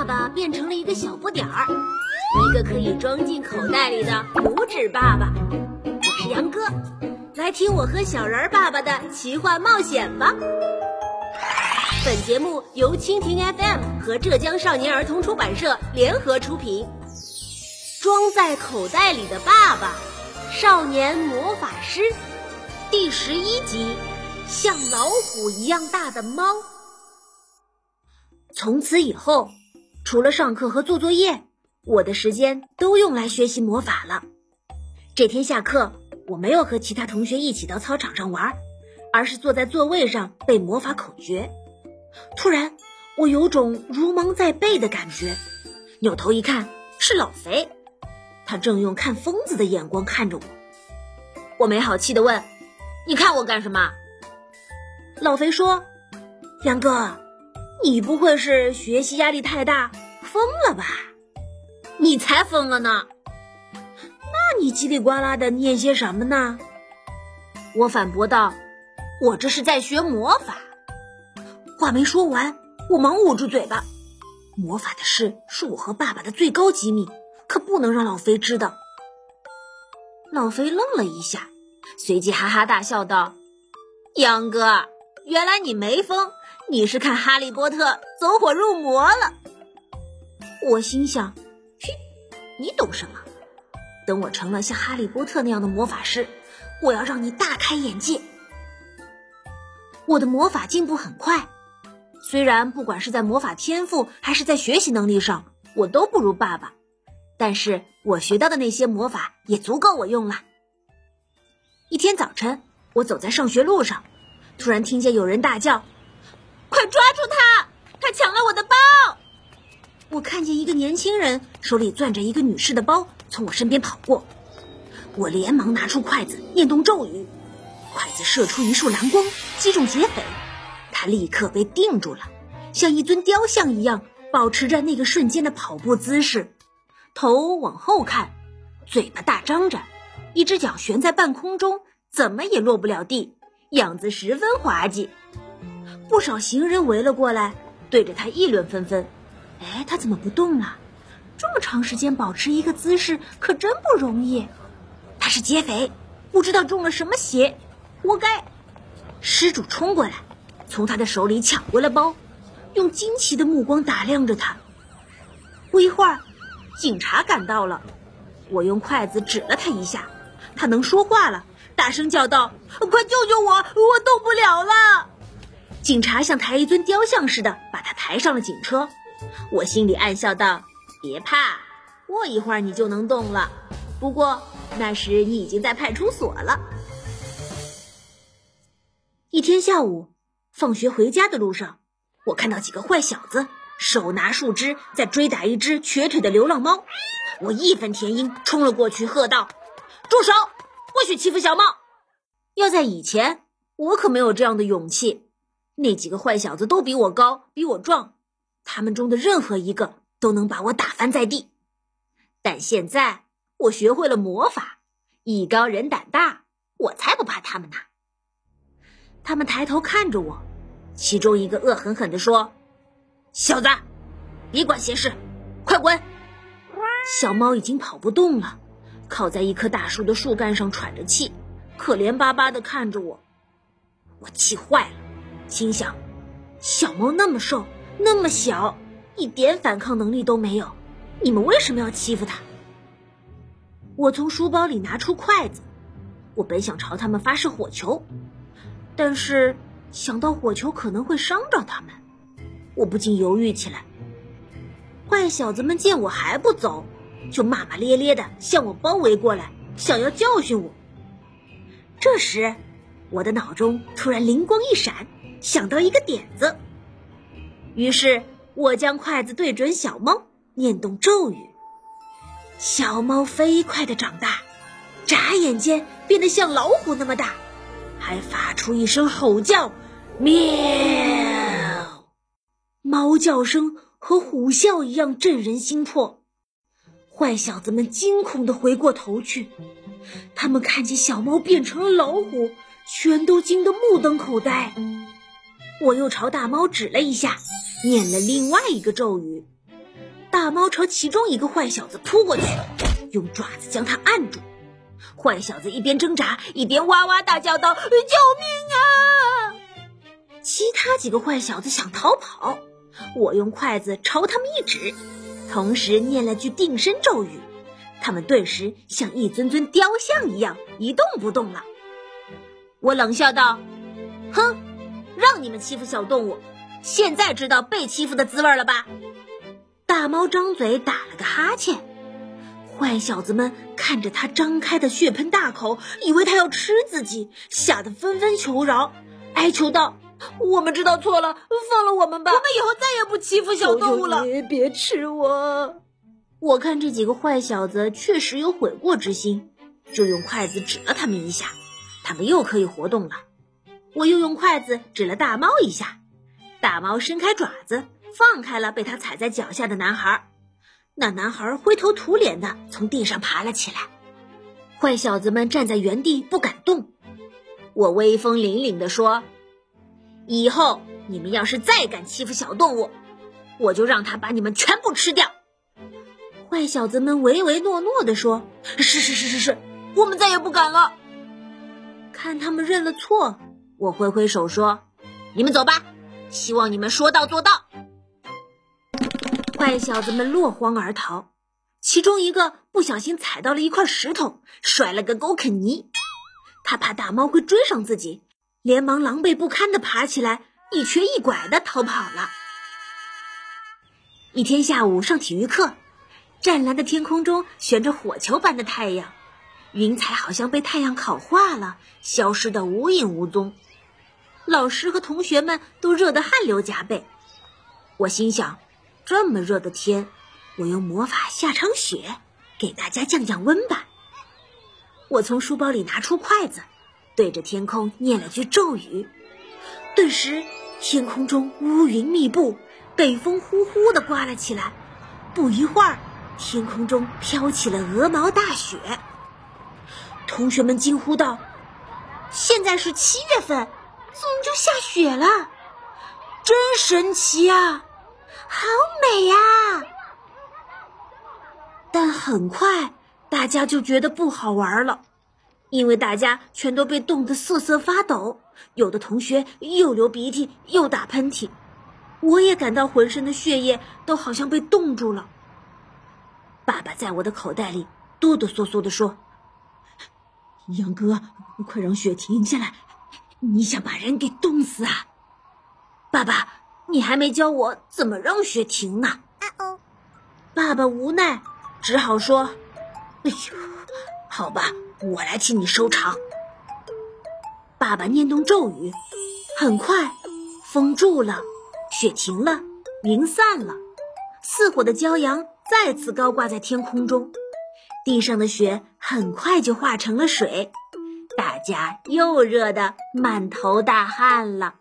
爸爸变成了一个小不点儿，一个可以装进口袋里的拇指爸爸。我是杨哥，来听我和小人儿爸爸的奇幻冒险吧。本节目由蜻蜓 FM 和浙江少年儿童出版社联合出品。装在口袋里的爸爸，少年魔法师，第十一集，像老虎一样大的猫。从此以后，除了上课和做作业，我的时间都用来学习魔法了。这天下课，我没有和其他同学一起到操场上玩，而是坐在座位上背魔法口诀。突然，我有种如芒在背的感觉，扭头一看，是老肥，他正用看疯子的眼光看着我。我没好气的问：“你看我干什么？”老肥说：“杨哥，你不会是学习压力太大疯了吧？你才疯了呢！那你叽里呱啦的念些什么呢？”我反驳道：“我这是在学魔法。”话没说完，我忙捂住嘴巴。魔法的事是我和爸爸的最高机密，可不能让老肥知道。老肥愣了一下，随即哈哈大笑道：“杨哥，原来你没疯，你是看《哈利波特》走火入魔了。”我心想：“嘘，你懂什么？等我成了像哈利波特那样的魔法师，我要让你大开眼界。”我的魔法进步很快。虽然不管是在魔法天赋还是在学习能力上，我都不如爸爸，但是我学到的那些魔法也足够我用了。一天早晨，我走在上学路上，突然听见有人大叫：“快抓住他！他抢了我的包！”我看见一个年轻人手里攥着一个女士的包，从我身边跑过。我连忙拿出筷子，念动咒语，筷子射出一束蓝光，击中劫匪。他立刻被定住了，像一尊雕像一样，保持着那个瞬间的跑步姿势，头往后看，嘴巴大张着，一只脚悬在半空中，怎么也落不了地，样子十分滑稽。不少行人围了过来，对着他议论纷纷：“哎，他怎么不动了？这么长时间保持一个姿势，可真不容易。他是劫匪，不知道中了什么邪，活该！”失主冲过来。从他的手里抢过了包，用惊奇的目光打量着他。不一会儿，警察赶到了，我用筷子指了他一下，他能说话了，大声叫道：“快救救我，我动不了了！”警察像抬一尊雕像似的把他抬上了警车。我心里暗笑道：“别怕，过一会儿你就能动了。不过那时你已经在派出所了。”一天下午。放学回家的路上，我看到几个坏小子手拿树枝在追打一只瘸腿的流浪猫。我义愤填膺，冲了过去，喝道：“住手！不许欺负小猫！”要在以前，我可没有这样的勇气。那几个坏小子都比我高，比我壮，他们中的任何一个都能把我打翻在地。但现在，我学会了魔法，艺高人胆大，我才不怕他们呢。他们抬头看着我，其中一个恶狠狠地说：“小子，别管闲事，快滚！”小猫已经跑不动了，靠在一棵大树的树干上喘着气，可怜巴巴地看着我。我气坏了，心想：小猫那么瘦，那么小，一点反抗能力都没有，你们为什么要欺负他？我从书包里拿出筷子，我本想朝他们发射火球。但是想到火球可能会伤着他们，我不禁犹豫起来。坏小子们见我还不走，就骂骂咧咧的向我包围过来，想要教训我。这时，我的脑中突然灵光一闪，想到一个点子。于是我将筷子对准小猫，念动咒语，小猫飞快地长大，眨眼间变得像老虎那么大。还发出一声吼叫，喵！猫叫声和虎啸一样震人心魄。坏小子们惊恐地回过头去，他们看见小猫变成了老虎，全都惊得目瞪口呆。我又朝大猫指了一下，念了另外一个咒语，大猫朝其中一个坏小子扑过去，用爪子将他按住。坏小子一边挣扎一边哇哇大叫道：“救命啊！”其他几个坏小子想逃跑，我用筷子朝他们一指，同时念了句定身咒语，他们顿时像一尊尊雕像一样一动不动了。我冷笑道：“哼，让你们欺负小动物，现在知道被欺负的滋味了吧？”大猫张嘴打了个哈欠。坏小子们看着他张开的血盆大口，以为他要吃自己，吓得纷纷求饶，哀求道：“我们知道错了，放了我们吧！我们以后再也不欺负小动物了。”别吃我！我看这几个坏小子确实有悔过之心，就用筷子指了他们一下，他们又可以活动了。我又用筷子指了大猫一下，大猫伸开爪子，放开了被他踩在脚下的男孩。那男孩灰头土脸的从地上爬了起来，坏小子们站在原地不敢动。我威风凛凛地说：“以后你们要是再敢欺负小动物，我就让他把你们全部吃掉。”坏小子们唯唯诺诺地说：“是是是是是，我们再也不敢了。”看他们认了错，我挥挥手说：“你们走吧，希望你们说到做到。”坏小子们落荒而逃，其中一个不小心踩到了一块石头，摔了个狗啃泥。他怕大猫会追上自己，连忙狼狈不堪地爬起来，一瘸一拐地逃跑了。一天下午上体育课，湛蓝的天空中悬着火球般的太阳，云彩好像被太阳烤化了，消失得无影无踪。老师和同学们都热得汗流浃背。我心想。这么热的天，我用魔法下场雪，给大家降降温吧。我从书包里拿出筷子，对着天空念了句咒语，顿时天空中乌云密布，北风呼呼的刮了起来。不一会儿，天空中飘起了鹅毛大雪。同学们惊呼道：“现在是七月份，怎么就下雪了？真神奇啊！”好美呀！但很快大家就觉得不好玩了，因为大家全都被冻得瑟瑟发抖，有的同学又流鼻涕又打喷嚏，我也感到浑身的血液都好像被冻住了。爸爸在我的口袋里哆哆嗦嗦地说：“杨哥，快让雪停下来！你想把人给冻死啊？”爸爸。你还没教我怎么让雪停呢。啊哦，爸爸无奈，只好说：“哎呦，好吧，我来替你收场。”爸爸念动咒语，很快，风住了，雪停了，云散了，似火的骄阳再次高挂在天空中，地上的雪很快就化成了水，大家又热得满头大汗了。